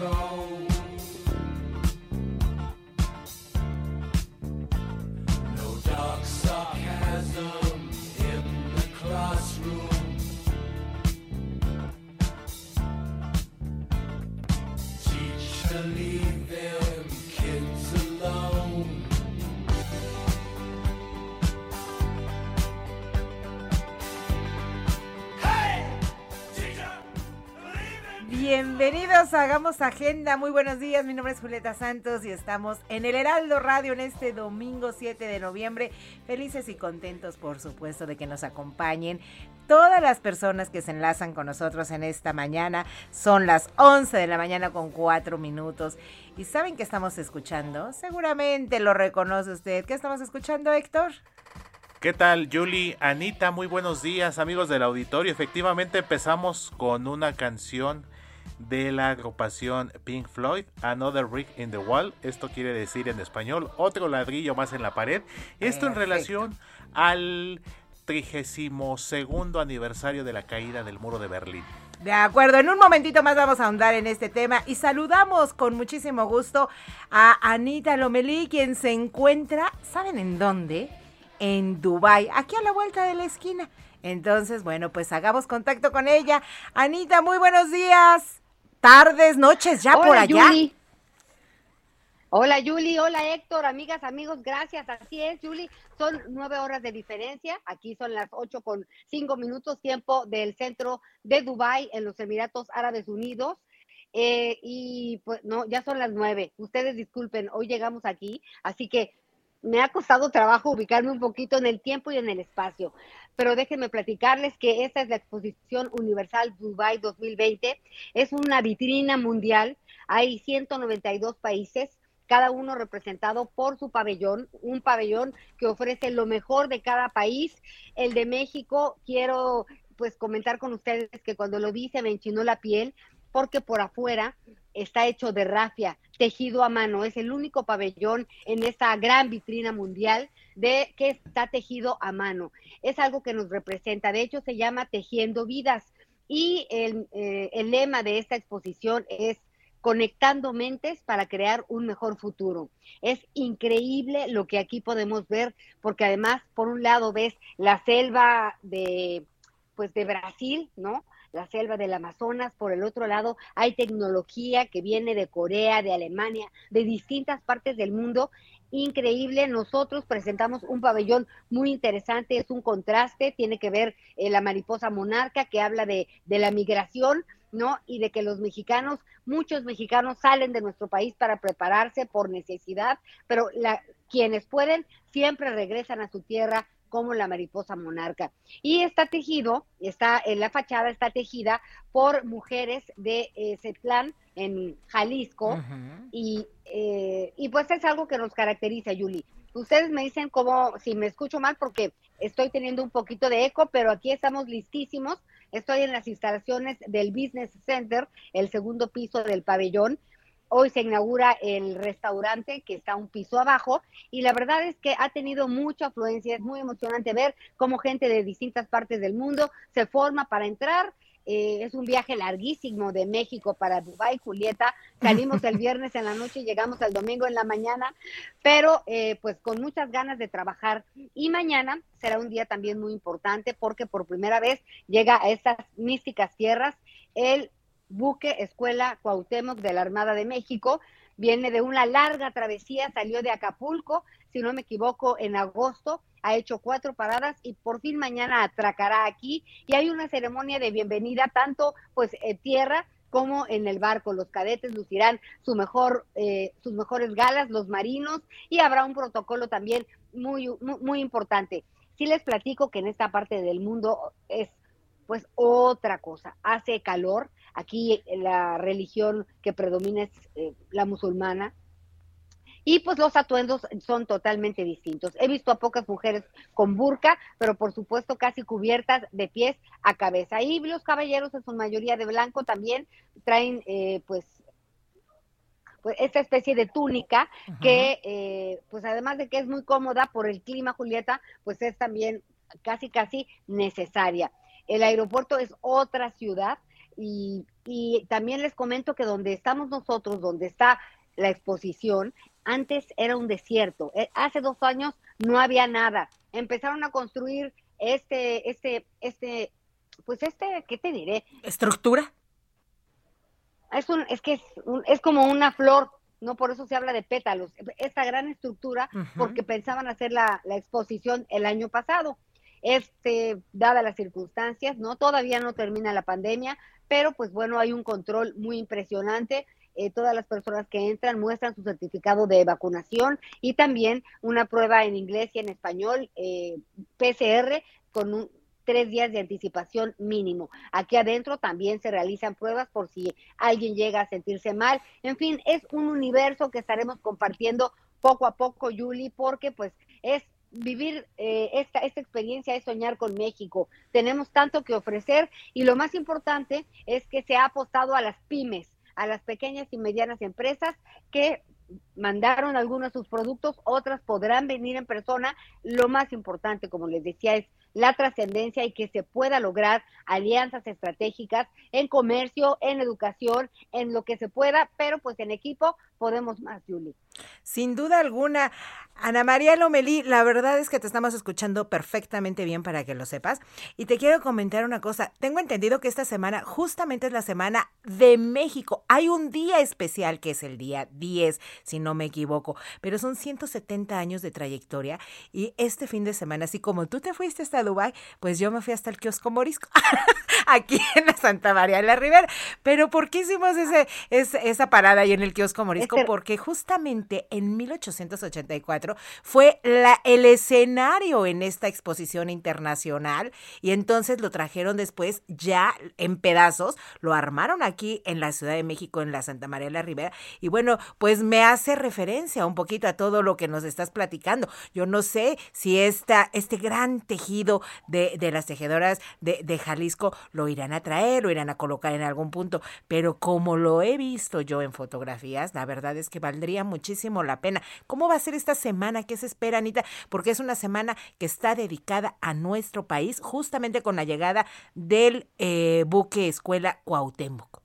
wrong. Bienvenidos a Hagamos Agenda. Muy buenos días. Mi nombre es Julieta Santos y estamos en el Heraldo Radio en este domingo 7 de noviembre. Felices y contentos, por supuesto, de que nos acompañen. Todas las personas que se enlazan con nosotros en esta mañana son las 11 de la mañana con 4 minutos. ¿Y saben qué estamos escuchando? Seguramente lo reconoce usted. ¿Qué estamos escuchando, Héctor? ¿Qué tal, Julie? Anita, muy buenos días, amigos del auditorio. Efectivamente, empezamos con una canción de la agrupación Pink Floyd, Another Brick in the Wall. Esto quiere decir en español otro ladrillo más en la pared. Esto en relación al 32 aniversario de la caída del muro de Berlín. De acuerdo, en un momentito más vamos a ahondar en este tema y saludamos con muchísimo gusto a Anita Lomelí, quien se encuentra, ¿saben en dónde? En Dubai, aquí a la vuelta de la esquina. Entonces, bueno, pues hagamos contacto con ella. Anita, muy buenos días tardes, noches ya por allá. Hola Yuli, hola Héctor, amigas, amigos, gracias. Así es, Yuli, son nueve horas de diferencia. Aquí son las ocho con cinco minutos, tiempo del centro de Dubai en los Emiratos Árabes Unidos. Eh, y pues no, ya son las nueve. Ustedes disculpen, hoy llegamos aquí, así que me ha costado trabajo ubicarme un poquito en el tiempo y en el espacio pero déjenme platicarles que esta es la exposición universal Dubai 2020. Es una vitrina mundial. Hay 192 países, cada uno representado por su pabellón, un pabellón que ofrece lo mejor de cada país. El de México, quiero pues comentar con ustedes que cuando lo vi se me enchinó la piel porque por afuera está hecho de rafia, tejido a mano. Es el único pabellón en esta gran vitrina mundial de que está tejido a mano. Es algo que nos representa. De hecho, se llama Tejiendo Vidas. Y el, eh, el lema de esta exposición es conectando mentes para crear un mejor futuro. Es increíble lo que aquí podemos ver, porque además, por un lado, ves la selva de, pues, de Brasil, ¿no? La selva del Amazonas, por el otro lado hay tecnología que viene de Corea, de Alemania, de distintas partes del mundo. Increíble, nosotros presentamos un pabellón muy interesante, es un contraste, tiene que ver eh, la mariposa monarca que habla de, de la migración, ¿no? Y de que los mexicanos, muchos mexicanos salen de nuestro país para prepararse por necesidad, pero la, quienes pueden siempre regresan a su tierra como la mariposa monarca. Y está tejido, está en la fachada, está tejida por mujeres de ese plan en Jalisco, y, eh, y pues es algo que nos caracteriza, Yuli. Ustedes me dicen como si me escucho mal porque estoy teniendo un poquito de eco, pero aquí estamos listísimos. Estoy en las instalaciones del Business Center, el segundo piso del pabellón, Hoy se inaugura el restaurante que está un piso abajo y la verdad es que ha tenido mucha afluencia. Es muy emocionante ver cómo gente de distintas partes del mundo se forma para entrar. eh, es un viaje larguísimo de México para Dubái, Julieta. Salimos el viernes en la noche y llegamos el domingo en la mañana, pero eh, pues con muchas ganas de trabajar. Y mañana será un día también muy importante porque por primera vez llega a estas místicas tierras el buque Escuela Cuauhtémoc de la Armada de México. Viene de una larga travesía, salió de Acapulco, si no me equivoco, en agosto, ha hecho cuatro paradas y por fin mañana atracará aquí y hay una ceremonia de bienvenida tanto pues en tierra como en el barco. Los cadetes lucirán su mejor, eh, sus mejores galas, los marinos, y habrá un protocolo también muy, muy, muy importante. Sí les platico que en esta parte del mundo es pues otra cosa. Hace calor, aquí la religión que predomina es eh, la musulmana, y pues los atuendos son totalmente distintos. He visto a pocas mujeres con burka, pero por supuesto casi cubiertas de pies a cabeza. Y los caballeros en su mayoría de blanco también traen eh, pues pues esta especie de túnica que eh, pues además de que es muy cómoda por el clima Julieta pues es también casi casi necesaria el aeropuerto es otra ciudad y, y también les comento que donde estamos nosotros donde está la exposición antes era un desierto. Eh, hace dos años no había nada. Empezaron a construir este, este, este, pues este, ¿qué te diré? ¿Estructura? Es un, es que es, es como una flor, no por eso se habla de pétalos. Esta gran estructura, porque pensaban hacer la, la exposición el año pasado. Este, dadas las circunstancias, ¿no? Todavía no termina la pandemia, pero pues bueno, hay un control muy impresionante eh, todas las personas que entran muestran su certificado de vacunación y también una prueba en inglés y en español, eh, PCR, con un, tres días de anticipación mínimo. Aquí adentro también se realizan pruebas por si alguien llega a sentirse mal. En fin, es un universo que estaremos compartiendo poco a poco, Yuli, porque pues es vivir eh, esta, esta experiencia es soñar con México. Tenemos tanto que ofrecer y lo más importante es que se ha apostado a las pymes a las pequeñas y medianas empresas que mandaron algunos de sus productos, otras podrán venir en persona. Lo más importante, como les decía, es la trascendencia y que se pueda lograr alianzas estratégicas en comercio, en educación, en lo que se pueda, pero pues en equipo podemos más, Julie. Sin duda alguna. Ana María Lomelí, la verdad es que te estamos escuchando perfectamente bien para que lo sepas. Y te quiero comentar una cosa. Tengo entendido que esta semana justamente es la semana de México. Hay un día especial que es el día 10, si no me equivoco. Pero son 170 años de trayectoria. Y este fin de semana, así como tú te fuiste hasta Dubái, pues yo me fui hasta el kiosco Morisco. aquí en la Santa María de la Ribera. Pero ¿por qué hicimos ese, esa parada ahí en el kiosco Morisco? Porque justamente en 1884 fue la, el escenario en esta exposición internacional y entonces lo trajeron después ya en pedazos, lo armaron aquí en la Ciudad de México, en la Santa María de la Ribera y bueno, pues me hace referencia un poquito a todo lo que nos estás platicando. Yo no sé si esta, este gran tejido de, de las tejedoras de, de Jalisco lo irán a traer, lo irán a colocar en algún punto, pero como lo he visto yo en fotografías, la verdad es que valdría muchísimo la pena. ¿Cómo va a ser esta semana? que se espera, Anita, porque es una semana que está dedicada a nuestro país, justamente con la llegada del eh, buque escuela Cuauhtémoc.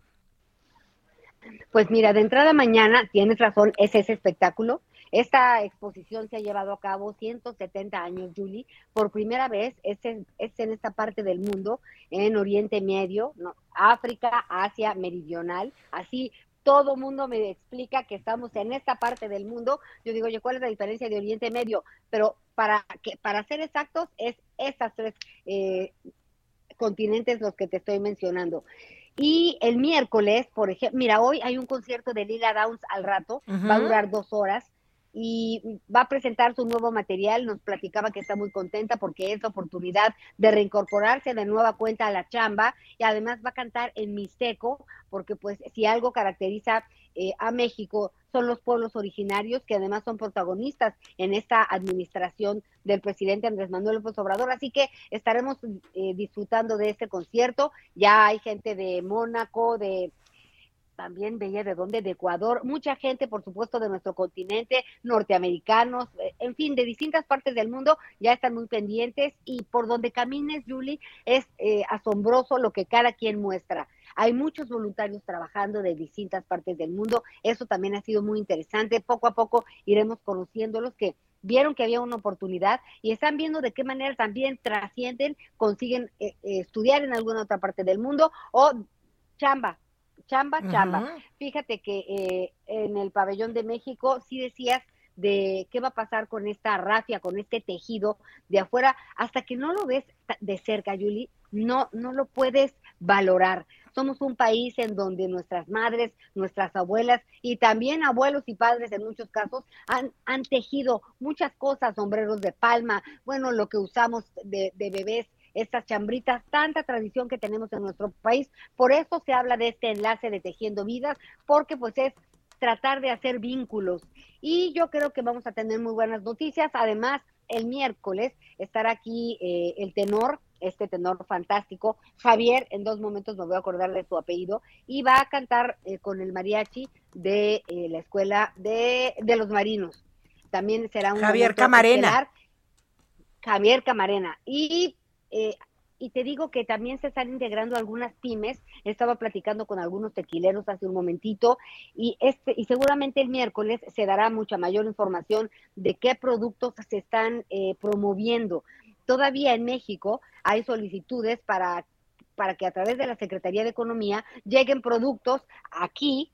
Pues mira, de entrada mañana, tienes razón, es ese espectáculo. Esta exposición se ha llevado a cabo 170 años, Julie. Por primera vez es en, es en esta parte del mundo, en Oriente Medio. África, Asia Meridional. Así todo mundo me explica que estamos en esta parte del mundo. Yo digo, oye, ¿cuál es la diferencia de Oriente Medio? Pero para, que, para ser exactos, es estas tres eh, continentes los que te estoy mencionando. Y el miércoles, por ejemplo, mira, hoy hay un concierto de Lila Downs al rato, va a durar dos horas y va a presentar su nuevo material. Nos platicaba que está muy contenta porque es la oportunidad de reincorporarse de nueva cuenta a la chamba y además va a cantar en Mixteco porque pues si algo caracteriza eh, a México son los pueblos originarios que además son protagonistas en esta administración del presidente Andrés Manuel López Obrador. Así que estaremos eh, disfrutando de este concierto. Ya hay gente de Mónaco, de también veía de dónde, de Ecuador, mucha gente, por supuesto, de nuestro continente, norteamericanos, eh, en fin, de distintas partes del mundo ya están muy pendientes y por donde camines, Julie, es eh, asombroso lo que cada quien muestra. Hay muchos voluntarios trabajando de distintas partes del mundo. Eso también ha sido muy interesante. Poco a poco iremos conociendo los que vieron que había una oportunidad y están viendo de qué manera también trascienden, consiguen eh, eh, estudiar en alguna otra parte del mundo o chamba, chamba, chamba. Fíjate que eh, en el pabellón de México sí decías de qué va a pasar con esta rafia, con este tejido de afuera, hasta que no lo ves de cerca, Yuli, no, no lo puedes valorar. Somos un país en donde nuestras madres, nuestras abuelas y también abuelos y padres en muchos casos han, han tejido muchas cosas, sombreros de palma, bueno, lo que usamos de, de bebés estas chambritas, tanta tradición que tenemos en nuestro país. Por eso se habla de este enlace de Tejiendo Vidas, porque pues es tratar de hacer vínculos. Y yo creo que vamos a tener muy buenas noticias. Además, el miércoles estará aquí eh, el tenor este tenor fantástico. Javier, en dos momentos me voy a acordar de su apellido, y va a cantar eh, con el mariachi de eh, la escuela de, de, los marinos. También será un Javier Camarena. Javier Camarena. Y, eh, y te digo que también se están integrando algunas pymes. Estaba platicando con algunos tequileros hace un momentito y este y seguramente el miércoles se dará mucha mayor información de qué productos se están eh, promoviendo todavía en México hay solicitudes para, para que a través de la Secretaría de Economía lleguen productos aquí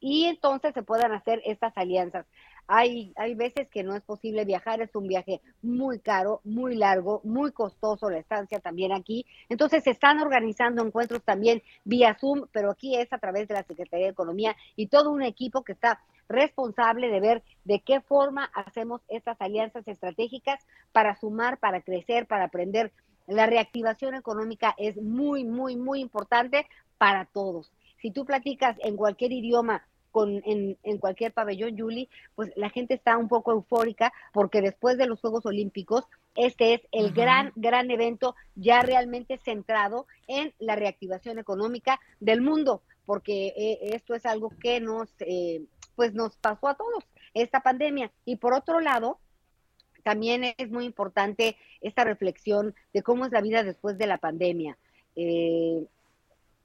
y entonces se puedan hacer estas alianzas. Hay, hay veces que no es posible viajar, es un viaje muy caro, muy largo, muy costoso la estancia también aquí. Entonces se están organizando encuentros también vía Zoom, pero aquí es a través de la Secretaría de Economía y todo un equipo que está responsable de ver de qué forma hacemos estas alianzas estratégicas para sumar, para crecer, para aprender. La reactivación económica es muy, muy, muy importante para todos. Si tú platicas en cualquier idioma con, en, en, cualquier pabellón, Julie, pues la gente está un poco eufórica porque después de los Juegos Olímpicos, este es el uh -huh. gran, gran evento ya realmente centrado en la reactivación económica del mundo, porque eh, esto es algo que nos, eh, pues nos pasó a todos, esta pandemia. Y por otro lado, también es muy importante esta reflexión de cómo es la vida después de la pandemia. Eh,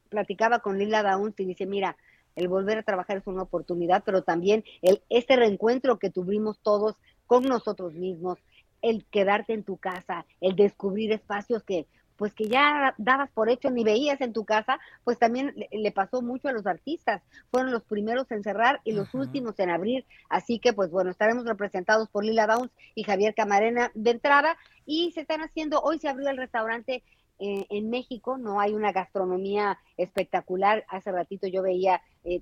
platicaba con Lila Downs y dice, mira, el volver a trabajar es una oportunidad, pero también el, este reencuentro que tuvimos todos con nosotros mismos, el quedarte en tu casa, el descubrir espacios que pues que ya dabas por hecho ni veías en tu casa, pues también le, pasó mucho a los artistas. Fueron los primeros en cerrar y los últimos en abrir. Así que, pues bueno, estaremos representados por Lila Downs y Javier Camarena de entrada. Y se están haciendo, hoy se abrió el restaurante eh, en México, no hay una gastronomía espectacular. Hace ratito yo veía eh,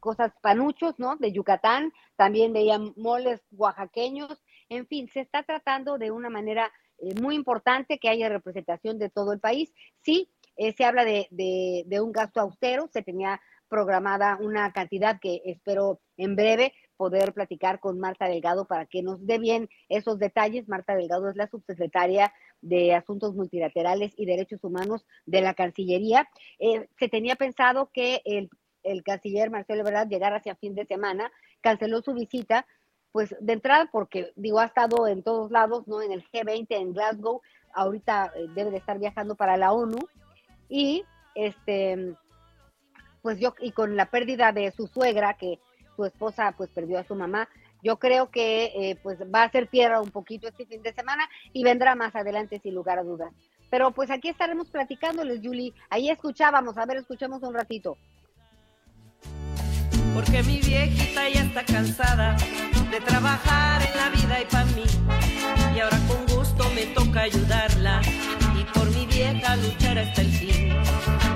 cosas panuchos, ¿no? De Yucatán, también veía moles oaxaqueños. En fin, se está tratando de una manera eh, muy importante que haya representación de todo el país. Sí, eh, se habla de, de, de, un gasto austero, se tenía programada una cantidad que espero en breve poder platicar con Marta Delgado para que nos dé bien esos detalles. Marta Delgado es la subsecretaria de Asuntos Multilaterales y Derechos Humanos de la Cancillería. Eh, se tenía pensado que el, el canciller Marcelo Ebrard llegara hacia fin de semana, canceló su visita, pues de entrada porque digo ha estado en todos lados, no en el G20 en Glasgow, ahorita eh, debe de estar viajando para la ONU y este pues yo y con la pérdida de su suegra que su esposa pues perdió a su mamá, yo creo que eh, pues va a ser tierra un poquito este fin de semana y vendrá más adelante sin lugar a dudas. Pero pues aquí estaremos platicándoles, Julie. Ahí escuchábamos, a ver, escuchemos un ratito porque mi viejita ya está cansada de trabajar en la vida y para mí. Y ahora con gusto me toca ayudarla y por mi vieja luchar hasta el fin.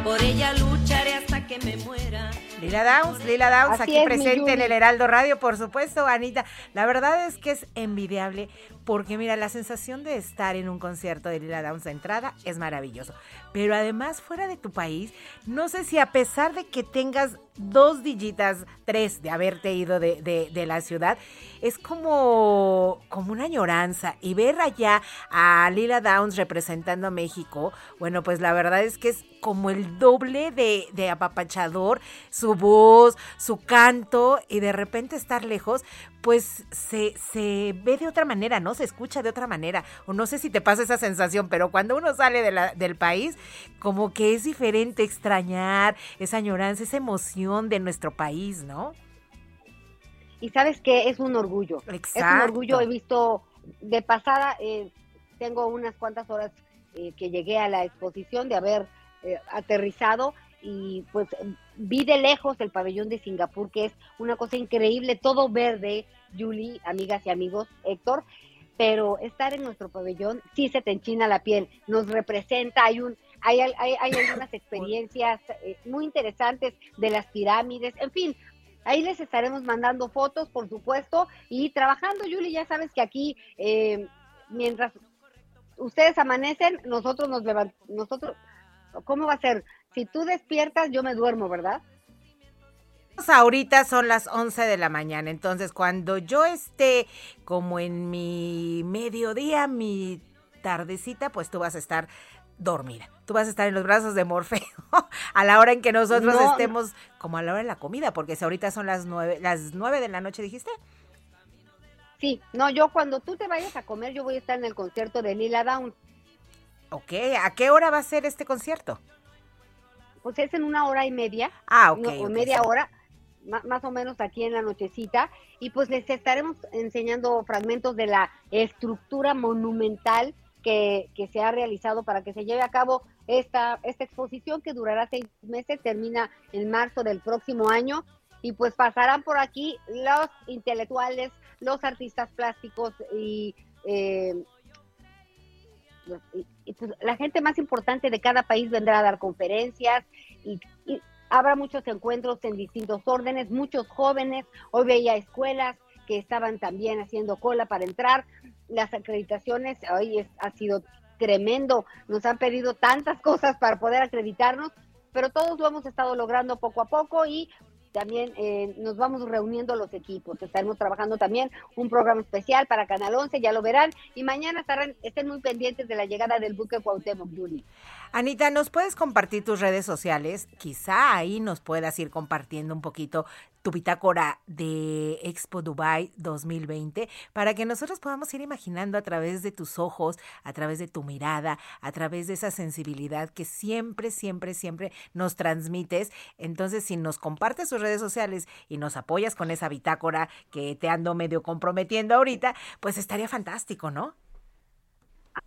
Por ella lucharé hasta que me muera. Lila Downs, Lila Downs, Así aquí es, presente en el Heraldo Radio, por supuesto, Anita. La verdad es que es envidiable porque, mira, la sensación de estar en un concierto de Lila Downs de entrada es maravilloso. Pero además, fuera de tu país, no sé si a pesar de que tengas dos dillitas, tres de haberte ido de, de, de la ciudad, es como, como una añoranza. Y ver allá a Lila Downs representando a México, bueno, pues la verdad es que es como el el doble de, de apapachador, su voz, su canto, y de repente estar lejos, pues se, se ve de otra manera, ¿no? Se escucha de otra manera. O no sé si te pasa esa sensación, pero cuando uno sale de la, del país, como que es diferente extrañar esa añoranza, esa emoción de nuestro país, ¿no? Y sabes que es un orgullo. Exacto. Es un orgullo. He visto de pasada, eh, tengo unas cuantas horas eh, que llegué a la exposición de haber eh, aterrizado y pues vi de lejos el pabellón de Singapur, que es una cosa increíble, todo verde, Julie, amigas y amigos, Héctor, pero estar en nuestro pabellón sí se te enchina la piel, nos representa, hay un hay, hay, hay algunas experiencias eh, muy interesantes de las pirámides, en fin, Ahí les estaremos mandando fotos, por supuesto, y trabajando, Julie, ya sabes que aquí, eh, mientras ustedes amanecen, nosotros nos levantamos, nosotros, ¿cómo va a ser? Si tú despiertas, yo me duermo, ¿verdad? Ahorita son las 11 de la mañana, entonces cuando yo esté como en mi mediodía, mi tardecita, pues tú vas a estar dormida. Tú vas a estar en los brazos de Morfeo a la hora en que nosotros No. estemos, como a la hora de la comida, porque si ahorita son las nueve, las nueve de la noche, dijiste. Sí, no, yo cuando tú te vayas a comer, yo voy a estar en el concierto de Lila Down. Ok, ¿a qué hora va a ser este concierto? Pues es en una hora y media. Ah, ok. no, o ok, media hora, más o menos aquí en la nochecita, y pues les estaremos enseñando fragmentos de la estructura monumental que, que se ha realizado para que se lleve a cabo esta, esta exposición que durará seis meses, termina en marzo del próximo año, y pues pasarán por aquí los intelectuales, los artistas plásticos y... eh, pues, la gente más importante de cada país vendrá a dar conferencias y, y habrá muchos encuentros en distintos órdenes, muchos jóvenes, hoy veía escuelas que estaban también haciendo cola para entrar, las acreditaciones, hoy es, ha sido tremendo, nos han pedido tantas cosas para poder acreditarnos, pero todos lo hemos estado logrando poco a poco y también eh, nos vamos reuniendo los equipos. Estaremos trabajando también un programa especial para Canal 11, ya lo verán. Y mañana estarán, estén muy pendientes de la llegada del buque Cuauhtémoc. Anita, ¿nos puedes compartir tus redes sociales? Quizá ahí nos puedas ir compartiendo un poquito tu bitácora de Expo Dubai 2020 para que nosotros podamos ir imaginando a través de tus ojos, a través de tu mirada, a través de esa sensibilidad que siempre, siempre, siempre nos transmites. Entonces, si nos compartes tus redes sociales y nos apoyas con esa bitácora que te ando medio comprometiendo ahorita, pues estaría fantástico, ¿no?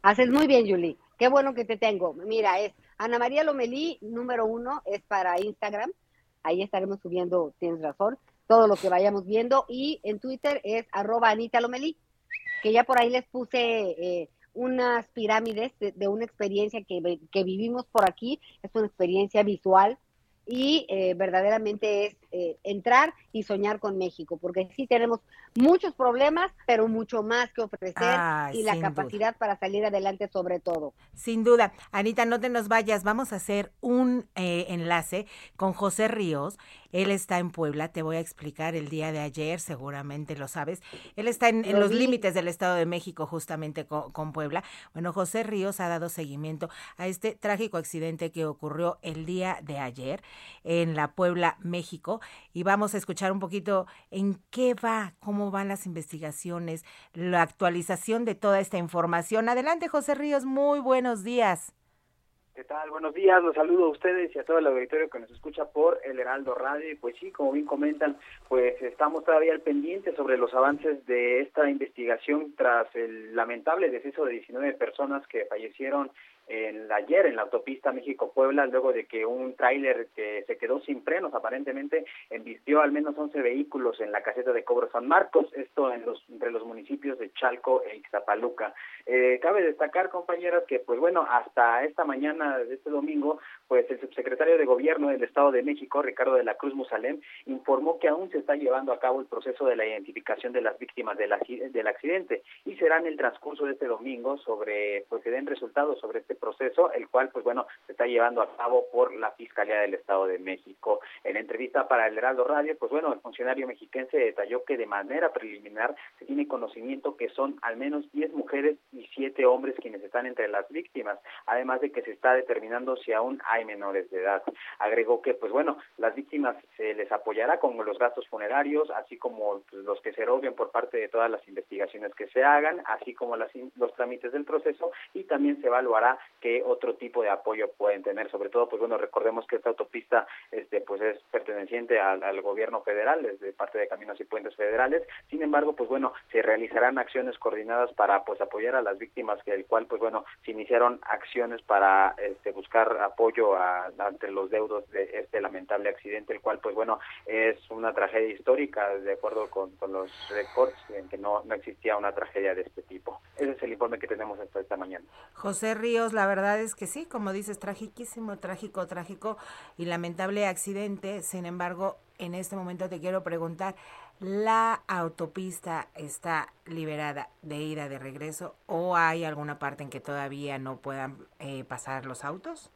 Haces muy bien, Juli. Qué bueno que te tengo. Mira, es Ana María Lomelí, número uno, es para Instagram. Ahí estaremos subiendo, tienes razón, todo lo que vayamos viendo. Y en Twitter es arroba Anita Lomelí, que ya por ahí les puse eh, unas pirámides de, de una experiencia que, que vivimos por aquí. Es una experiencia visual y eh, verdaderamente es eh, entrar y soñar con México, porque sí tenemos muchos problemas, pero mucho más que ofrecer y la duda. capacidad para salir adelante sobre todo. Sin duda. Anita, no te nos vayas. Vamos a hacer un eh, enlace con José Ríos. Él está en Puebla. Te voy a explicar el día de ayer, seguramente lo sabes. Él está en, en Lo los límites del Estado de México, justamente con, con Puebla. Bueno, José Ríos ha dado seguimiento a este trágico accidente que ocurrió el día de ayer en la Puebla, México. Y vamos a escuchar un poquito en qué va, cómo van las investigaciones, la actualización de toda esta información. Adelante, José Ríos, muy buenos días. ¿Qué tal? Buenos días, los saludo a ustedes y a todo el auditorio que nos escucha por el Heraldo Radio. Pues sí, como bien comentan, pues estamos todavía al pendiente sobre los avances de esta investigación tras el lamentable deceso de 19 personas que fallecieron en ayer en la autopista México-Puebla, luego de que un tráiler que se quedó sin frenos aparentemente embistió al menos 11 vehículos en la caseta de Cobro San Marcos, esto en los, entre los municipios de Chalco e Ixtapaluca. Eh, cabe destacar, compañeras, que pues bueno, hasta esta mañana de este domingo, pues el subsecretario de Gobierno del Estado de México, Ricardo de la Cruz Musalem, informó que aún se está llevando a cabo el proceso de la identificación de las víctimas del, del accidente y será en el transcurso de este domingo sobre, pues se den resultados sobre este proceso, el cual, pues bueno, se está llevando a cabo por la Fiscalía del Estado de México. En entrevista para el Heraldo Radio, pues bueno, el funcionario mexiquense detalló que de manera preliminar se tiene conocimiento que son al menos 10 mujeres y 7 hombres quienes están entre las víctimas, además de que se está determinando si aún hay menores de edad. Agregó que, pues bueno, las víctimas se les apoyará con los gastos funerarios, así como pues, los que se eroguen por parte de todas las investigaciones que se hagan, así como las, los trámites del proceso y también se evaluará qué otro tipo de apoyo pueden tener. Sobre todo, pues bueno, recordemos que esta autopista este, pues es perteneciente al, al gobierno federal, es de parte de Caminos y Puentes Federales. Sin embargo, pues bueno, se realizarán acciones coordinadas para pues apoyar a las víctimas, que el cual pues bueno, se iniciaron acciones para este, buscar apoyo ante los deudos de este lamentable accidente, el cual pues bueno, es una tragedia histórica de acuerdo con, con los récords en que no, no existía una tragedia de este tipo. Ese es el informe que tenemos hasta esta mañana. José Ríos, la verdad es que sí, como dices, tragiquísimo, trágico, trágico y lamentable accidente. Sin embargo, en este momento te quiero preguntar, ¿la autopista está liberada de ida de regreso o hay alguna parte en que todavía no puedan eh, pasar los autos?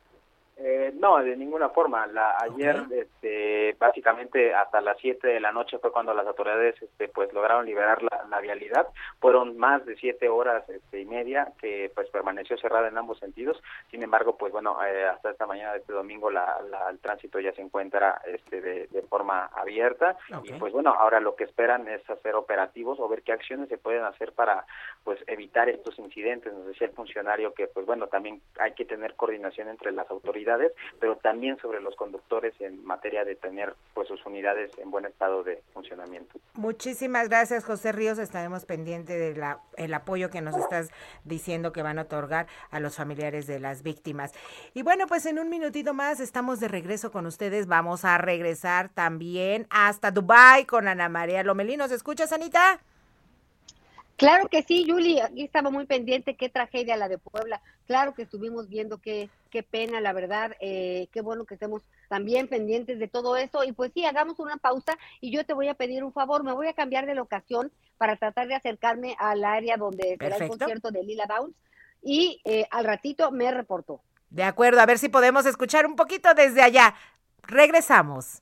Eh, no, de ninguna forma. La, ayer, okay. este, básicamente hasta las 7 de la noche fue cuando las autoridades este, pues lograron liberar la, la vialidad. Fueron más de siete horas este, y media que pues permaneció cerrada en ambos sentidos. Sin embargo, pues bueno, eh, hasta esta mañana de este domingo la, la, el tránsito ya se encuentra este, de, de forma abierta. Okay. Y pues bueno, ahora lo que esperan es hacer operativos o ver qué acciones se pueden hacer para pues evitar estos incidentes. Nos decía el funcionario que pues bueno, también hay que tener coordinación entre las autoridades pero también sobre los conductores en materia de tener pues sus unidades en buen estado de funcionamiento. Muchísimas gracias, José Ríos. Estaremos pendientes del el apoyo que nos estás diciendo que van a otorgar a los familiares de las víctimas. Y bueno, pues en un minutito más estamos de regreso con ustedes. Vamos a regresar también hasta Dubai con Ana María Lomelí. ¿Nos escuchas, Anita? Claro que sí, Yuli, aquí estaba muy pendiente, qué tragedia la de Puebla. Claro que estuvimos viendo qué, qué pena, la verdad, eh, qué bueno que estemos también pendientes de todo esto. Y pues sí, hagamos una pausa y yo te voy a pedir un favor, me voy a cambiar de locación para tratar de acercarme al área donde será el concierto de Lila Downs y eh, al ratito me reportó. De acuerdo, a ver si podemos escuchar un poquito desde allá. Regresamos.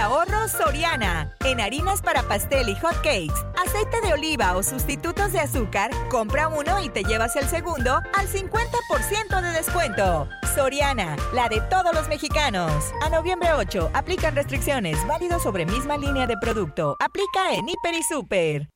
Ahorro Soriana. En harinas para pastel y hot cakes, aceite de oliva o sustitutos de azúcar, compra uno y te llevas el segundo al 50% de descuento. Soriana, la de todos los mexicanos. A noviembre 8, aplican restricciones, válido sobre misma línea de producto. Aplica en Hiper y Super.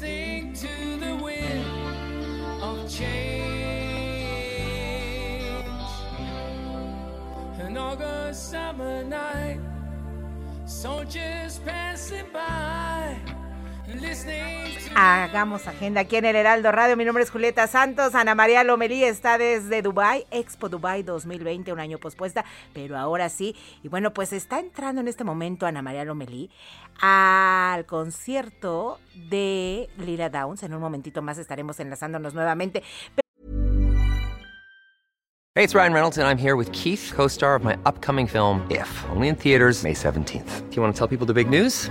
Listening to the wind of change. An August summer night, soldiers passing by. Hagamos agenda aquí en el Heraldo Radio. Mi nombre es Julieta Santos. Ana María Lomelí está desde Dubai, Expo Dubai 2020, un año pospuesta, pero ahora sí. Y bueno, pues está entrando en este momento Ana María Lomelí al concierto de Lila Downs. En un momentito más estaremos enlazándonos nuevamente. Hey, it's Ryan Reynolds, and I'm here with Keith, co star of my upcoming film, If, only in theaters, May 17th. Do you want to tell people the big news?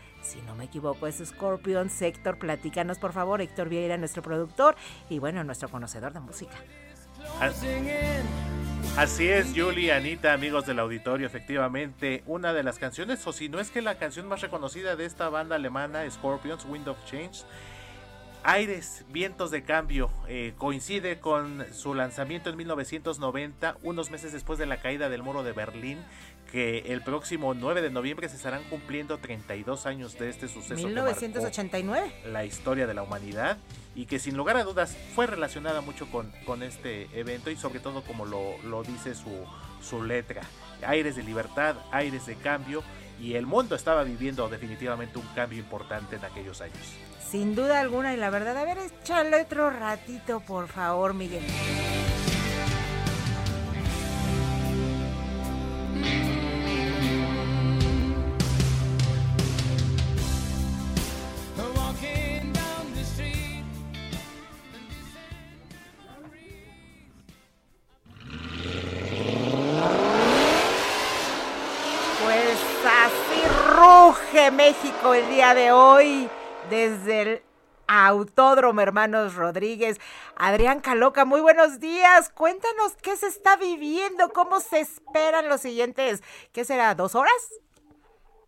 Si no me equivoco, es Scorpion. Héctor, platícanos por favor. Héctor Vieira, nuestro productor y bueno, nuestro conocedor de música. Así es, Julie, Anita, amigos del auditorio, efectivamente, una de las canciones, o si no es que la canción más reconocida de esta banda alemana, Scorpions, Wind of Change, Aires, Vientos de Cambio, eh, coincide con su lanzamiento en 1990, unos meses después de la caída del muro de Berlín, que el próximo 9 de noviembre se estarán cumpliendo 32 años de este suceso. que 1989. marcó la historia de la humanidad y que sin lugar a dudas fue relacionada mucho con, con este evento y sobre todo como lo, lo dice su, su letra. Aires de libertad, aires de cambio y el mundo estaba viviendo definitivamente un cambio importante en aquellos años. Sin duda alguna y la verdad, a ver, échale otro ratito, por favor, Miguel. México el día de hoy desde el Autódromo Hermanos Rodríguez. Adrián Caloca, muy buenos días. Cuéntanos qué se está viviendo, cómo se esperan los siguientes, ¿qué será? ¿Dos horas?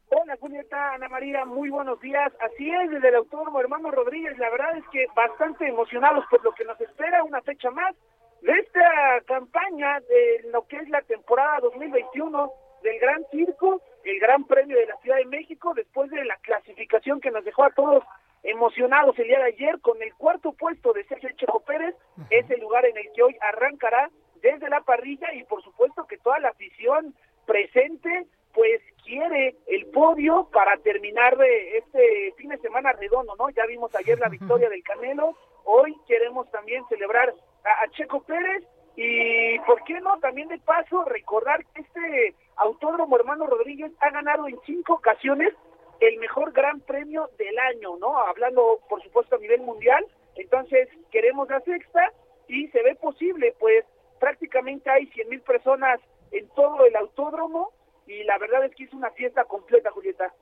Hola Julieta, Ana María, muy buenos días. Así es, desde el Autódromo Hermano Rodríguez, la verdad es que bastante emocionados por lo que nos espera, una fecha más de esta campaña de lo que es la temporada 2021 del Gran Circo, el Gran Premio de la Ciudad de México, después de la clasificación que nos dejó a todos emocionados el día de ayer con el cuarto puesto de Sergio Checo Pérez, es el lugar en el que hoy arrancará desde la parrilla y por supuesto que toda la afición presente pues quiere el podio para terminar de este fin de semana redondo, ¿no? Ya vimos ayer la victoria del Canelo, hoy queremos también celebrar a, a Checo Pérez y, ¿por qué no? También de paso recordar que este Autódromo Hermano Rodríguez ha ganado en cinco ocasiones el mejor gran premio del año, ¿no? Hablando, por supuesto, a nivel mundial. Entonces, queremos la sexta y se ve posible, pues prácticamente hay 100 mil personas en todo el autódromo y la verdad es que es una fiesta completa, Julieta.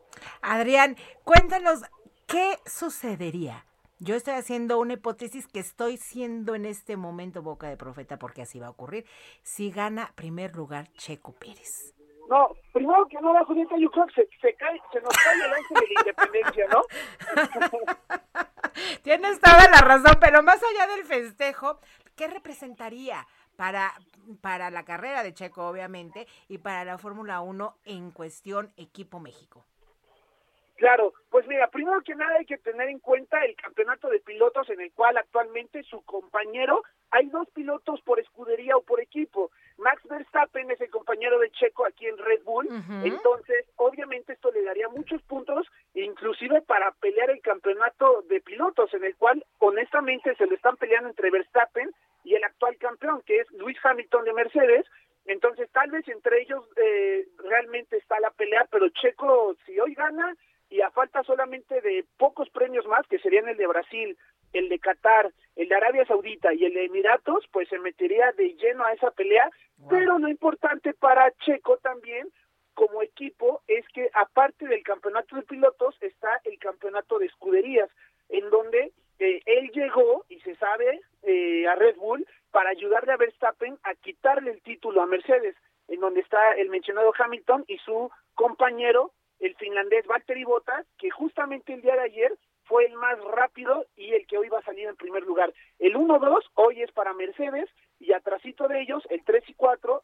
Adrián, cuéntanos qué sucedería. Yo estoy haciendo una hipótesis que estoy siendo en este momento boca de profeta porque así va a ocurrir. Si gana primer lugar Checo Pérez. No, primero que nada, Julieta, yo creo que se, se, cae, se nos cae el ángel de la independencia, ¿no? Tienes toda la razón, pero más allá del festejo, ¿qué representaría para, para la carrera de Checo, obviamente, y para la Fórmula 1 en cuestión Equipo México? Claro, pues mira, primero que nada hay que tener en cuenta el campeonato de pilotos en el cual actualmente su compañero, hay dos pilotos por escudería o por equipo. Max Verstappen es el compañero de Checo aquí en Red Bull, entonces obviamente esto le daría muchos puntos, inclusive para pelear el campeonato de pilotos, en el cual honestamente se lo están peleando entre Verstappen y el actual campeón, que es Luis Hamilton de Mercedes, entonces tal vez entre ellos eh, realmente está la pelea, pero Checo si hoy gana y a falta solamente de pocos premios más, que serían el de Brasil, el de Qatar, el de Arabia Saudita y el de Emiratos, pues se metería de lleno a esa pelea, pero lo importante para Checo también como equipo es que aparte del campeonato de pilotos está el campeonato de escuderías, en donde eh, él llegó y se sabe eh, a Red Bull para ayudarle a Verstappen a quitarle el título a Mercedes, en donde está el mencionado Hamilton y su compañero, el finlandés Valtteri Bottas, que justamente el día de ayer fue el más rápido y el que hoy va a salir en primer lugar. El 1-2 hoy es para Mercedes y atrasito de ellos, el 3 y 4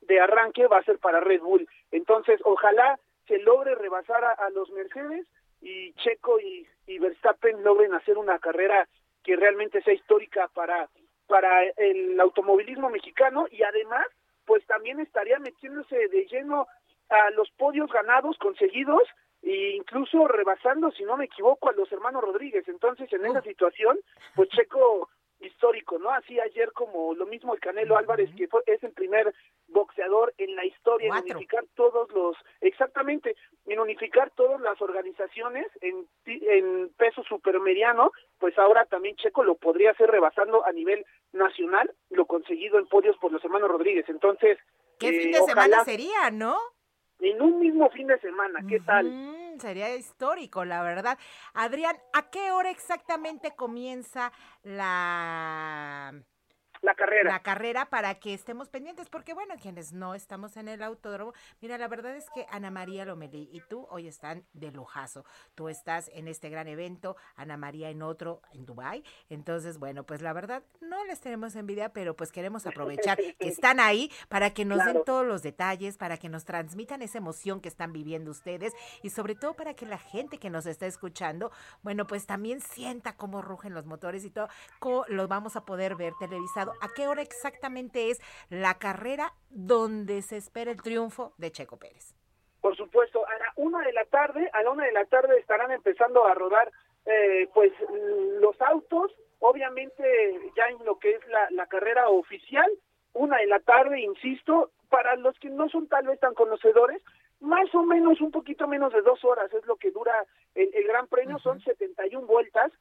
de arranque va a ser para Red Bull. Entonces, ojalá se logre rebasar a, a los Mercedes y Checo y, y Verstappen logren hacer una carrera que realmente sea histórica para, para el automovilismo mexicano y además pues también estaría metiéndose de lleno a los podios ganados, conseguidos, e incluso rebasando, si no me equivoco, a los hermanos Rodríguez. Entonces, en esa situación, pues Checo histórico, ¿no? Así ayer como lo mismo el Canelo Álvarez, que fue, es el primer boxeador en la historia en unificar todos los, exactamente, en unificar todas las organizaciones en, en peso supermediano, pues ahora también Checo lo podría hacer rebasando a nivel nacional, lo conseguido en podios por los hermanos Rodríguez. Entonces, ¿qué fin eh, de semana sería, no? En un mismo fin de semana, ¿qué tal? Sería histórico, la verdad. Adrián, ¿a qué hora exactamente comienza la la carrera? La carrera para que estemos pendientes, porque bueno, quienes no estamos en el autódromo, mira, la verdad es que Ana María Lomelí y tú hoy están de lujazo. Tú estás en este gran evento, Ana María en otro, en Dubai. Entonces, bueno, pues la verdad no les tenemos envidia, pero pues queremos aprovechar que están ahí para que nos den todos los detalles, para que nos transmitan esa emoción que están viviendo ustedes y sobre todo para que la gente que nos está escuchando, bueno, pues también sienta cómo rugen los motores y todo, cómo lo vamos a poder ver televisado. ¿A qué hora exactamente es la carrera donde se espera el triunfo de Checo Pérez? Por supuesto, a la una de la tarde, a la una de la tarde estarán empezando a rodar eh, pues los autos, obviamente ya en lo que es la, la carrera oficial, una de la tarde, insisto, para los que no son tal vez tan conocedores, más o menos un poquito menos de dos horas es lo que dura el, el Gran Premio, son 71 vueltas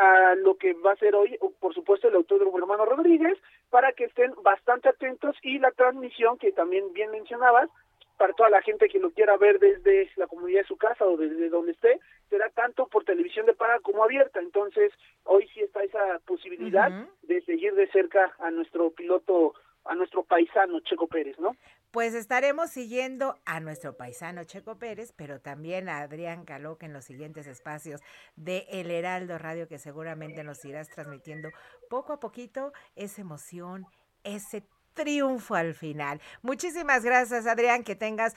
a lo que va a ser hoy, por supuesto, el Autódromo Hermano Rodríguez, para que estén bastante atentos y la transmisión que también bien mencionabas, para toda la gente que lo quiera ver desde la comunidad de su casa o desde donde esté, será tanto por televisión de paga como abierta. Entonces, hoy sí está esa posibilidad de seguir de cerca a nuestro piloto, a nuestro paisano Checo Pérez, ¿no? Pues estaremos siguiendo a nuestro paisano Checo Pérez, pero también a Adrián Caloc en los siguientes espacios de El Heraldo Radio, que seguramente nos irás transmitiendo poco a poquito esa emoción, ese triunfo al final. Muchísimas gracias, Adrián, que tengas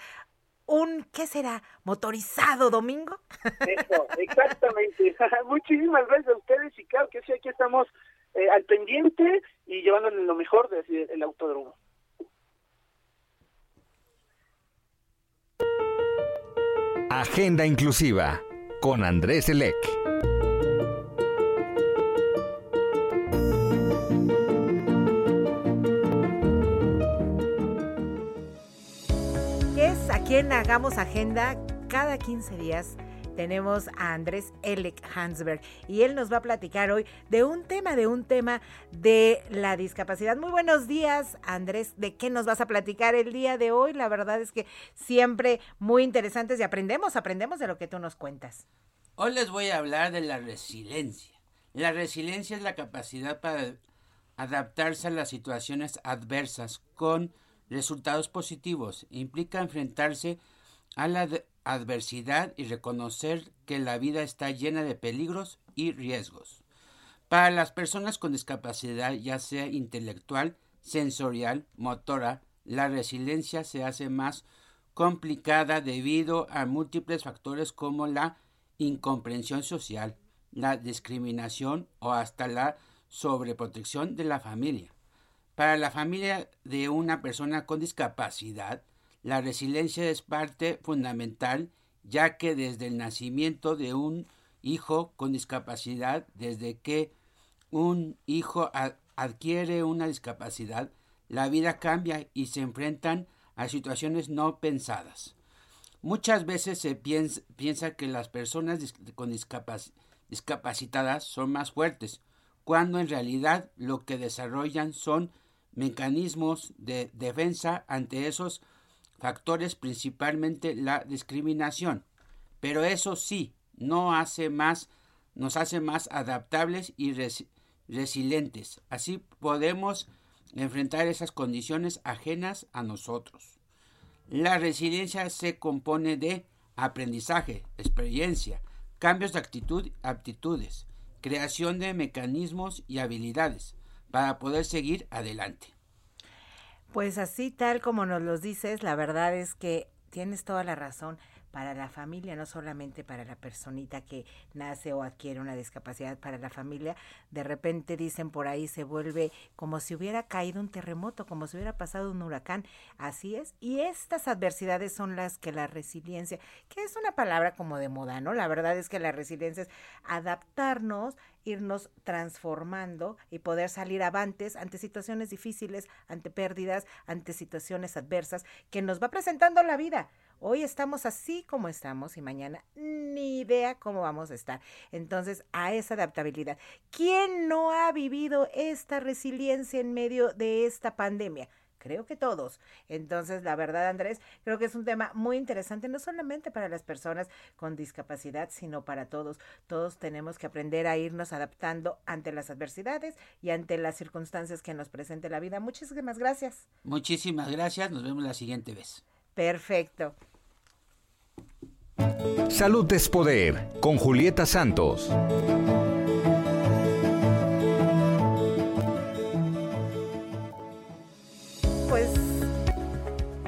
un, ¿qué será? ¿Motorizado domingo? Eso, exactamente. Muchísimas gracias a ustedes y claro que sí, aquí estamos eh, al pendiente y llevándole lo mejor desde el autódromo. Agenda Inclusiva con Andrés Elec. es a quien hagamos agenda cada 15 días. Tenemos a Andrés Elec Hansberg y él nos va a platicar hoy de un tema, de un tema de la discapacidad. Muy buenos días, Andrés. ¿De qué nos vas a platicar el día de hoy? La verdad es que siempre muy interesantes y aprendemos, aprendemos de lo que tú nos cuentas. Hoy les voy a hablar de la resiliencia. La resiliencia es la capacidad para adaptarse a las situaciones adversas con resultados positivos. Implica enfrentarse a la adversidad y reconocer que la vida está llena de peligros y riesgos. Para las personas con discapacidad, ya sea intelectual, sensorial, motora, la resiliencia se hace más complicada debido a múltiples factores como la incomprensión social, la discriminación o hasta la sobreprotección de la familia. Para la familia de una persona con discapacidad, la resiliencia es parte fundamental ya que desde el nacimiento de un hijo con discapacidad, desde que un hijo adquiere una discapacidad, la vida cambia y se enfrentan a situaciones no pensadas. Muchas veces se piensa, que las personas con discapac- discapacitadas son más fuertes, cuando en realidad lo que desarrollan son mecanismos de defensa ante esos factores, principalmente la discriminación. Pero eso sí, no hace más, nos hace más adaptables y resi- resilientes. Así podemos enfrentar esas condiciones ajenas a nosotros. La resiliencia se compone de aprendizaje, experiencia, cambios de actitud, aptitudes, creación de mecanismos y habilidades para poder seguir adelante. Pues así tal como nos los dices, la verdad es que tienes toda la razón. Para la familia, no solamente para la personita que nace o adquiere una discapacidad, para la familia, de repente dicen por ahí se vuelve como si hubiera caído un terremoto, como si hubiera pasado un huracán, así es, y estas adversidades son las que la resiliencia, que es una palabra como de moda, ¿no? La verdad es que la resiliencia es adaptarnos, irnos transformando y poder salir avantes ante situaciones difíciles, ante pérdidas, ante situaciones adversas que nos va presentando la vida. Hoy estamos así como estamos y mañana ni idea cómo vamos a estar. Entonces, a esa adaptabilidad. ¿Quién no ha vivido esta resiliencia en medio de esta pandemia? creo que todos. Entonces, la verdad, Andrés, creo que es un tema muy interesante, no solamente para las personas con discapacidad, sino para todos. Todos tenemos que aprender a irnos adaptando ante las adversidades y ante las circunstancias que nos presente la vida. Muchísimas gracias. Muchísimas gracias, nos vemos la siguiente vez. Perfecto. Salud es poder, con Julieta Santos. Pues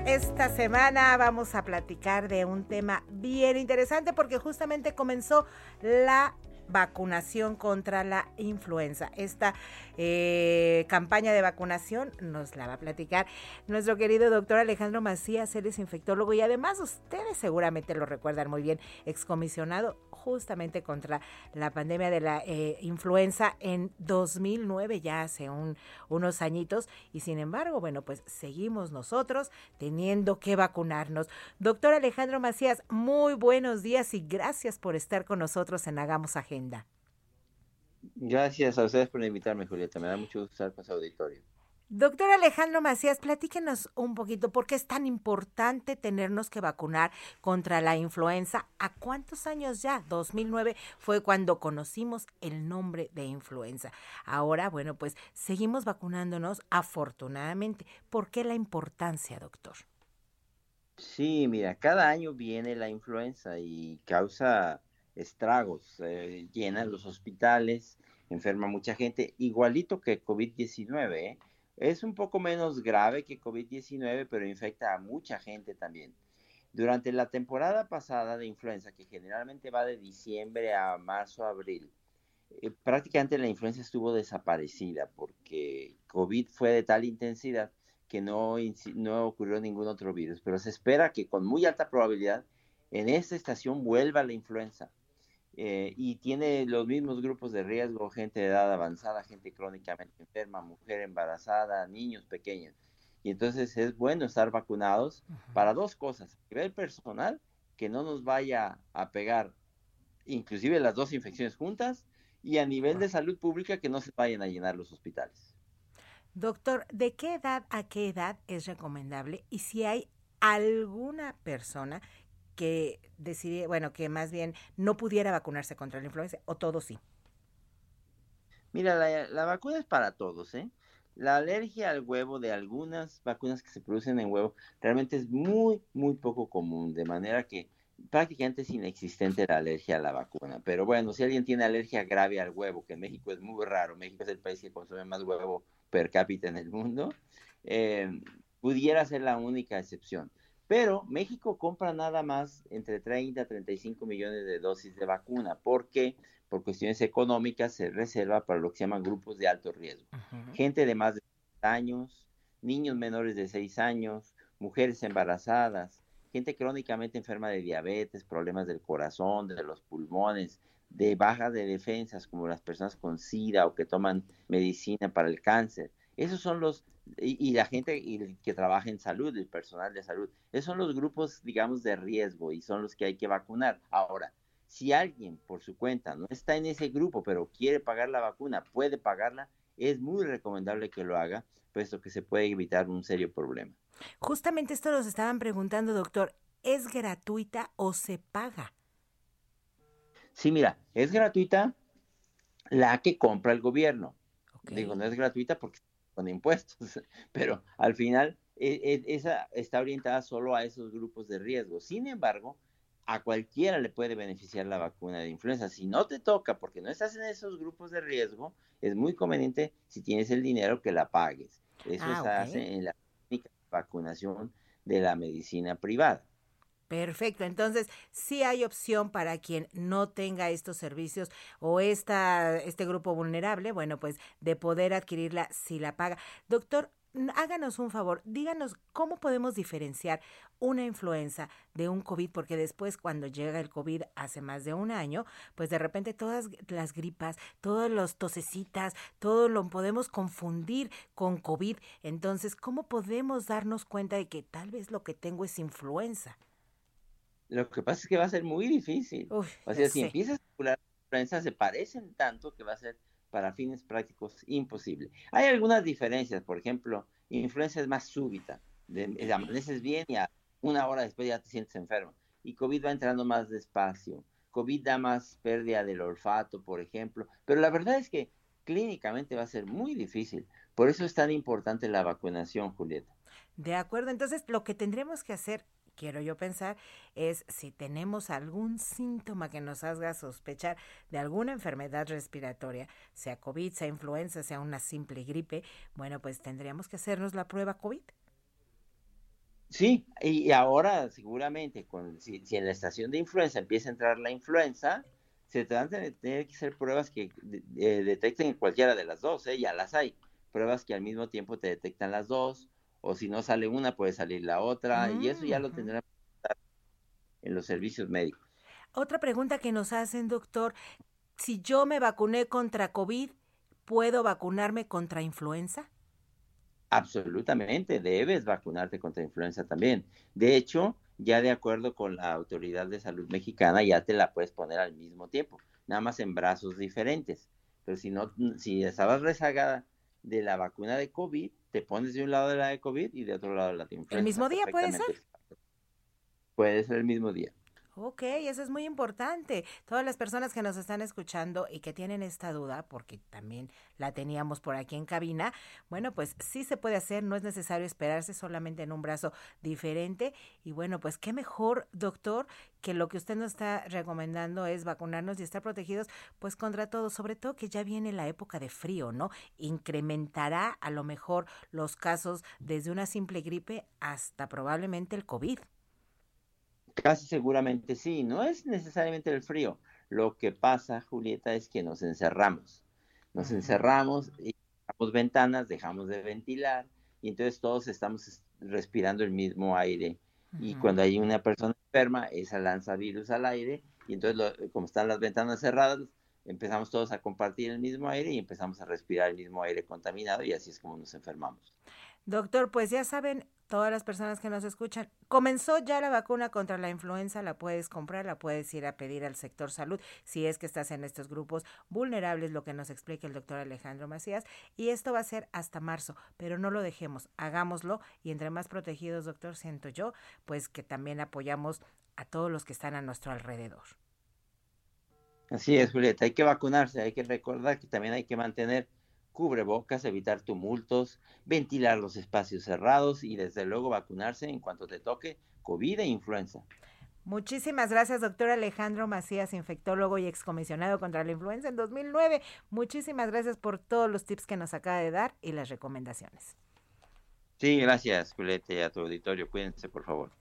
esta semana vamos a platicar de un tema bien interesante porque justamente comenzó la vacunación contra la influenza. Esta eh, campaña de vacunación nos la va a platicar nuestro querido doctor Alejandro Macías, él es infectólogo y además ustedes seguramente lo recuerdan muy bien, excomisionado justamente contra la pandemia de la eh, influenza en 2009, ya hace un, unos añitos, y sin embargo, bueno, pues seguimos nosotros teniendo que vacunarnos. Doctor Alejandro Macías, muy buenos días y gracias por estar con nosotros en Hagamos Agenda. Gracias a ustedes por invitarme, Julieta. Me da mucho gusto estar con su auditorio. Doctor Alejandro Macías, platíquenos un poquito por qué es tan importante tenernos que vacunar contra la influenza. ¿A cuántos años ya? 2009 fue cuando conocimos el nombre de influenza. Ahora, bueno, pues seguimos vacunándonos afortunadamente. ¿Por qué la importancia, doctor? Sí, mira, cada año viene la influenza y causa estragos, eh, llena los hospitales, enferma mucha gente, igualito que COVID-19, ¿eh? Es un poco menos grave que COVID-19, pero infecta a mucha gente también. Durante la temporada pasada de influenza, que generalmente va de diciembre a marzo, abril, eh, prácticamente la influenza estuvo desaparecida porque COVID fue de tal intensidad que no, no ocurrió ningún otro virus. Pero se espera que con muy alta probabilidad en esta estación vuelva la influenza. Eh, y tiene los mismos grupos de riesgo, gente de edad avanzada, gente crónicamente enferma, mujer embarazada, niños pequeños. Y entonces es bueno estar vacunados para dos cosas. A nivel personal, que no nos vaya a pegar inclusive las dos infecciones juntas, y a nivel de salud pública, que no se vayan a llenar los hospitales. Doctor, ¿de qué edad a qué edad es recomendable? Y si hay alguna persona que decidiera, bueno, que más bien no pudiera vacunarse contra la influenza, o todo sí. Mira, la, la, vacuna es para todos, ¿eh? La alergia al huevo de algunas vacunas que se producen en huevo realmente es muy, muy poco común, de manera que prácticamente es inexistente la alergia a la vacuna. Pero bueno, si alguien tiene alergia grave al huevo, que en México es muy raro, México es el país que consume más huevo per cápita en el mundo, eh, pudiera ser la única excepción. Pero México compra nada más entre 30 a 35 millones de dosis de vacuna, porque por cuestiones económicas se reserva para lo que se llaman grupos de alto riesgo. Gente de más de 60 años, niños menores de 6 años, mujeres embarazadas, gente crónicamente enferma de diabetes, problemas del corazón, de los pulmones, de bajas de defensas, como las personas con SIDA o que toman medicina para el cáncer. Esos son los, y, y, la gente que trabaja en salud, el personal de salud, esos son los grupos, digamos, de riesgo y son los que hay que vacunar. Ahora, si alguien por su cuenta no está en ese grupo, pero quiere pagar la vacuna, puede pagarla, es muy recomendable que lo haga, puesto que se puede evitar un serio problema. Justamente esto nos estaban preguntando, doctor, ¿es gratuita o se paga? Sí, mira, es gratuita la que compra el gobierno. Okay. Digo, no es gratuita porque con impuestos, pero al final e, e, esa está orientada solo a esos grupos de riesgo. Sin embargo, a cualquiera le puede beneficiar la vacuna de influenza. Si no te toca porque no estás en esos grupos de riesgo, es muy conveniente si tienes el dinero que la pagues. Eso ah, se okay. hace en la vacunación de la medicina privada. Perfecto, entonces sí hay opción para quien no tenga estos servicios o esta, este grupo vulnerable, bueno, pues de poder adquirirla si la paga. Doctor, háganos un favor, díganos cómo podemos diferenciar una influenza de un COVID, porque después cuando llega el COVID hace más de un año, pues de repente todas las gripas, todos los tosecitas, todo lo podemos confundir con COVID. Entonces, ¿cómo podemos darnos cuenta de que tal vez lo que tengo es influenza? Lo que pasa es que va a ser muy difícil. O sea, si empiezas a circular influenza, se parecen tanto que va a ser para fines prácticos imposible. Hay algunas diferencias, por ejemplo, influenza es más súbita, de, de amaneces bien y a una hora después ya te sientes enfermo. Y COVID va entrando más despacio. COVID da más pérdida del olfato, por ejemplo. Pero la verdad es que clínicamente va a ser muy difícil. Por eso es tan importante la vacunación, Julieta. De acuerdo, entonces lo que tendremos que hacer, quiero yo pensar, es si tenemos algún síntoma que nos haga sospechar de alguna enfermedad respiratoria, sea COVID, sea influenza, sea una simple gripe, bueno, pues tendríamos que hacernos la prueba COVID. Sí, y ahora seguramente, con, si, si en la estación de influenza empieza a entrar la influenza, se te van a tener, que hacer pruebas que de- eh, detecten cualquiera de las dos, ¿eh? ya las hay. Pruebas que al mismo tiempo te detectan las dos, o si no sale una, puede salir la otra, y eso ya lo Ujú. tendrán en los servicios médicos. Otra pregunta que nos hacen, doctor, si yo me vacuné contra COVID, ¿puedo vacunarme contra influenza? Absolutamente, debes vacunarte contra influenza también. De hecho, ya de acuerdo con la Autoridad de Salud Mexicana, ya te la puedes poner al mismo tiempo, nada más en brazos diferentes. Pero si no, si estabas rezagada de la vacuna de COVID, te pones de un lado de la de COVID y de otro lado de la de influenza. mismo día puede ser? Puede ser el mismo día. Ok, eso es muy importante. Todas las personas que nos están escuchando y que tienen esta duda, porque también la teníamos por aquí en cabina, bueno, pues sí se puede hacer, no es necesario esperarse solamente en un brazo diferente. Y bueno, pues qué mejor, doctor, que lo que usted nos está recomendando es vacunarnos y estar protegidos, pues contra todo, sobre todo que ya viene la época de frío, ¿no? Incrementará a lo mejor los casos desde una simple gripe hasta probablemente el COVID. Casi seguramente sí, no es necesariamente el frío. Lo que pasa, Julieta, es que nos encerramos. Nos encerramos y dejamos ventanas, dejamos de ventilar y entonces todos estamos es- respirando el mismo aire. Y cuando hay una persona enferma, esa lanza virus al aire y entonces lo- como están las ventanas cerradas, empezamos todos a compartir el mismo aire y empezamos a respirar el mismo aire contaminado y así es como nos enfermamos. Doctor, pues ya saben, todas las personas que nos escuchan, comenzó ya la vacuna contra la influenza, la puedes comprar, la puedes ir a pedir al sector salud si es que estás en estos grupos vulnerables, lo que nos explica el doctor Alejandro Macías, y esto va a ser hasta marzo, pero no lo dejemos, hagámoslo y entre más protegidos, doctor, siento yo, pues que también apoyamos a todos los que están a nuestro alrededor. Así es, Julieta, hay que vacunarse, hay que recordar que también hay que mantener cubrebocas, evitar tumultos, ventilar los espacios cerrados y desde luego vacunarse en cuanto te toque COVID e influenza. Muchísimas gracias, doctor Alejandro Macías, infectólogo y excomisionado contra la influenza en 2009. Muchísimas gracias por todos los tips que nos acaba de dar y las recomendaciones. Sí, gracias, Julieta, y a tu auditorio. Cuídense, por favor.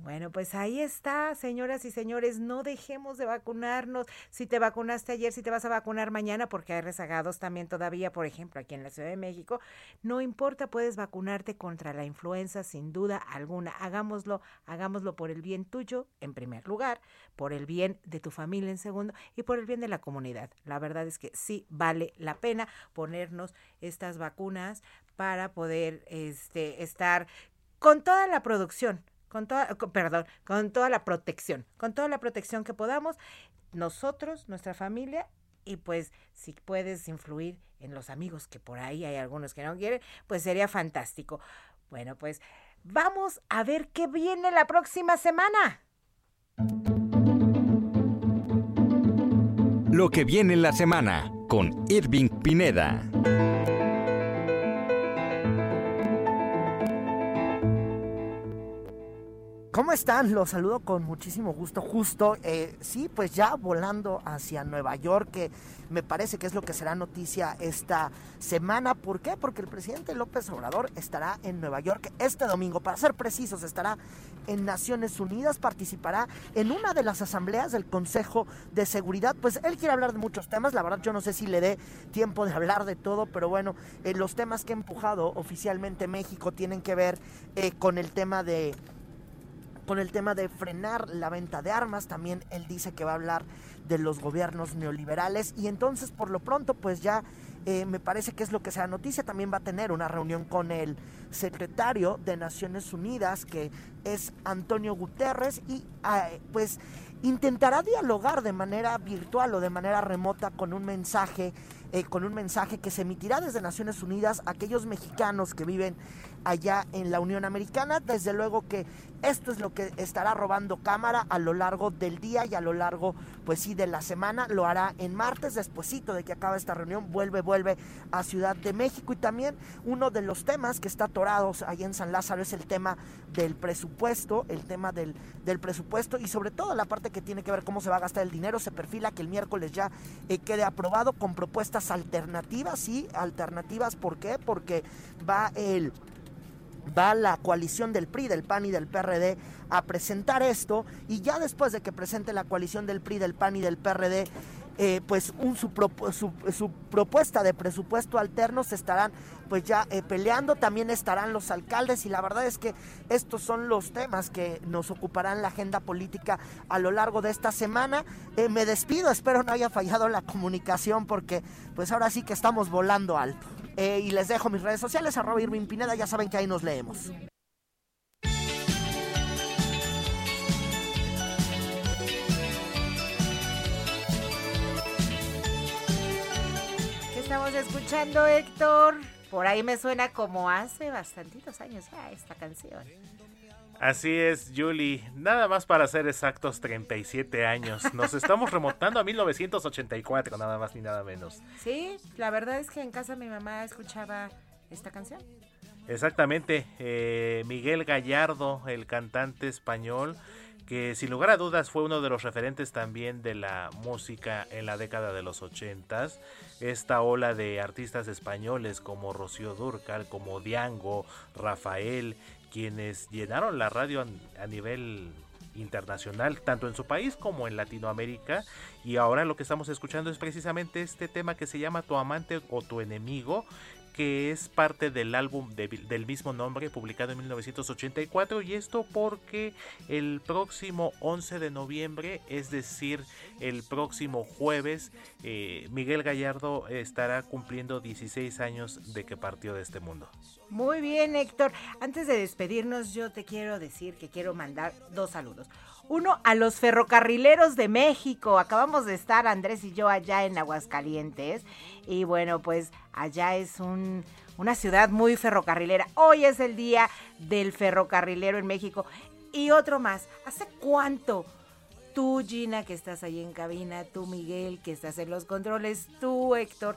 Bueno, pues ahí está, señoras y señores, no dejemos de vacunarnos. Si te vacunaste ayer, si te vas a vacunar mañana, porque hay rezagados también todavía, por ejemplo, aquí en la Ciudad de México, no importa, puedes vacunarte contra la influenza sin duda alguna. Hagámoslo, hagámoslo por el bien tuyo en primer lugar, por el bien de tu familia en segundo y por el bien de la comunidad. La verdad es que sí vale la pena ponernos estas vacunas para poder este, estar con toda la producción con toda, perdón, con toda la protección, con toda la protección que podamos, nosotros, nuestra familia, y pues si puedes influir en los amigos, que por ahí hay algunos que no quieren, pues sería fantástico. Bueno, pues vamos a ver qué viene la próxima semana. Lo que viene en la semana con Irving Pineda. ¿Cómo ¿Cómo están? Los saludo con muchísimo gusto. Justo, eh, sí, pues ya volando hacia Nueva York, que me parece que es lo que será noticia esta semana. ¿Por qué? Porque el presidente López Obrador estará en Nueva York este domingo. Para ser precisos, estará en Naciones Unidas, participará en una de las asambleas del Consejo de Seguridad. Pues él quiere hablar de muchos temas. La verdad, yo no sé si le dé tiempo de hablar de todo, pero bueno, eh, los temas que ha empujado oficialmente México tienen que ver eh, con el tema de con el tema de frenar la venta de armas. También él dice que va a hablar de los gobiernos neoliberales. Y entonces, por lo pronto, pues ya eh, me parece que es lo que sea noticia. También va a tener una reunión con el secretario de Naciones Unidas, que es Antonio Guterres, y pues intentará dialogar de manera virtual o de manera remota con un mensaje. Eh, con un mensaje que se emitirá desde Naciones Unidas a aquellos mexicanos que viven allá en la Unión Americana. Desde luego que esto es lo que estará robando cámara a lo largo del día y a lo largo, pues sí, de la semana. Lo hará en martes, despuesito de que acabe esta reunión, vuelve, vuelve a Ciudad de México. Y también uno de los temas que está atorado ahí en San Lázaro es el tema del presupuesto, el tema del, del presupuesto y sobre todo la parte que tiene que ver cómo se va a gastar el dinero. Se perfila que el miércoles ya eh, quede aprobado con propuestas alternativas, sí, alternativas, ¿por qué? Porque va el va la coalición del PRI, del PAN y del PRD a presentar esto y ya después de que presente la coalición del PRI, del PAN y del PRD eh, pues un, su, propu- su- su propuesta de presupuesto alterno se estarán pues ya eh, peleando, también estarán los alcaldes y la verdad es que estos son los temas que nos ocuparán la agenda política a lo largo de esta semana. Eh, me despido, espero no haya fallado la comunicación porque pues ahora sí que estamos volando alto. Y les dejo mis redes sociales, arroba Irving Pineda, ya saben que ahí nos leemos. Estamos escuchando, Héctor? Por ahí me suena como hace bastantitos años ya esta canción. Así es, Julie. Nada más para ser exactos, 37 años. Nos estamos remontando a 1984, nada más ni nada menos. Sí, la verdad es que en casa mi mamá escuchaba esta canción. Exactamente, eh, Miguel Gallardo, el cantante español, que sin lugar a dudas fue uno de los referentes también de la música en la década de los ochentas. Esta ola de artistas españoles como Rocío Dúrcal, como Diango, Rafael, quienes llenaron la radio a nivel internacional, tanto en su país como en Latinoamérica. Y ahora lo que estamos escuchando es precisamente este tema que se llama Tu amante o tu enemigo, que es parte del álbum de- del mismo nombre publicado en 1984 y esto porque el próximo 11 de noviembre, es decir, el próximo jueves, eh, Miguel Gallardo estará cumpliendo 16 años de que partió de este mundo. Muy bien, Héctor. Antes de despedirnos, yo te quiero decir que quiero mandar dos saludos. Uno a los ferrocarrileros de México. Acabamos de estar Andrés y yo allá en Aguascalientes. Y bueno, pues allá es un, una ciudad muy ferrocarrilera. Hoy es el día del ferrocarrilero en México. Y otro más. ¿Hace cuánto? Tú, Gina, que estás ahí en cabina, tú, Miguel, que estás en los controles, tú, Héctor,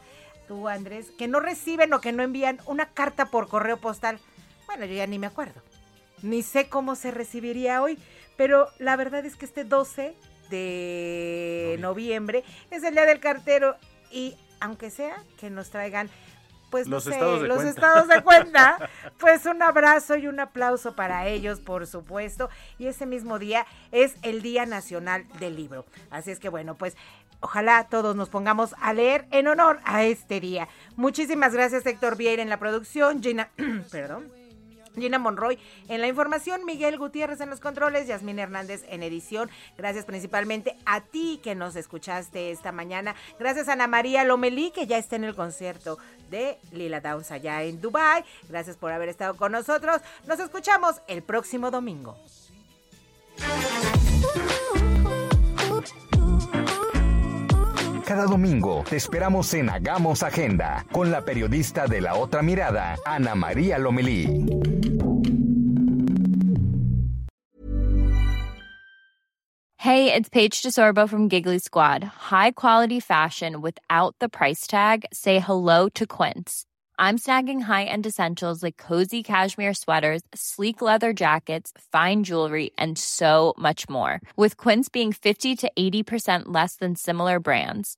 tú, Andrés, que no reciben o que no envían una carta por correo postal. Bueno, yo ya ni me acuerdo. Ni sé cómo se recibiría hoy, pero la verdad es que este 12 de noviembre es el día del cartero y aunque sea que nos traigan pues no Los sé, estados de los estados de cuenta, pues un abrazo y un aplauso para ellos, por supuesto. Y ese mismo día es el Día Nacional del Libro. Así es que bueno, pues ojalá todos nos pongamos a leer en honor a este día. Muchísimas gracias Héctor Vieira en la producción, Gina, perdón. Gina Monroy en la información, Miguel Gutiérrez en los controles, Yasmín Hernández en edición. Gracias principalmente a ti que nos escuchaste esta mañana. Gracias a Ana María Lomelí que ya está en el concierto de Lila Downs allá en Dubai. Gracias por haber estado con nosotros. Nos escuchamos el próximo domingo. Cada domingo te esperamos en Hagamos Agenda con la periodista de la otra mirada, Ana María Lomelí. Hey, it's Paige DeSorbo from Giggly Squad. High quality fashion without the price tag. Say hello to Quince. I'm snagging high-end essentials like cozy cashmere sweaters, sleek leather jackets, fine jewelry, and so much more. With Quince being 50 to 80% less than similar brands.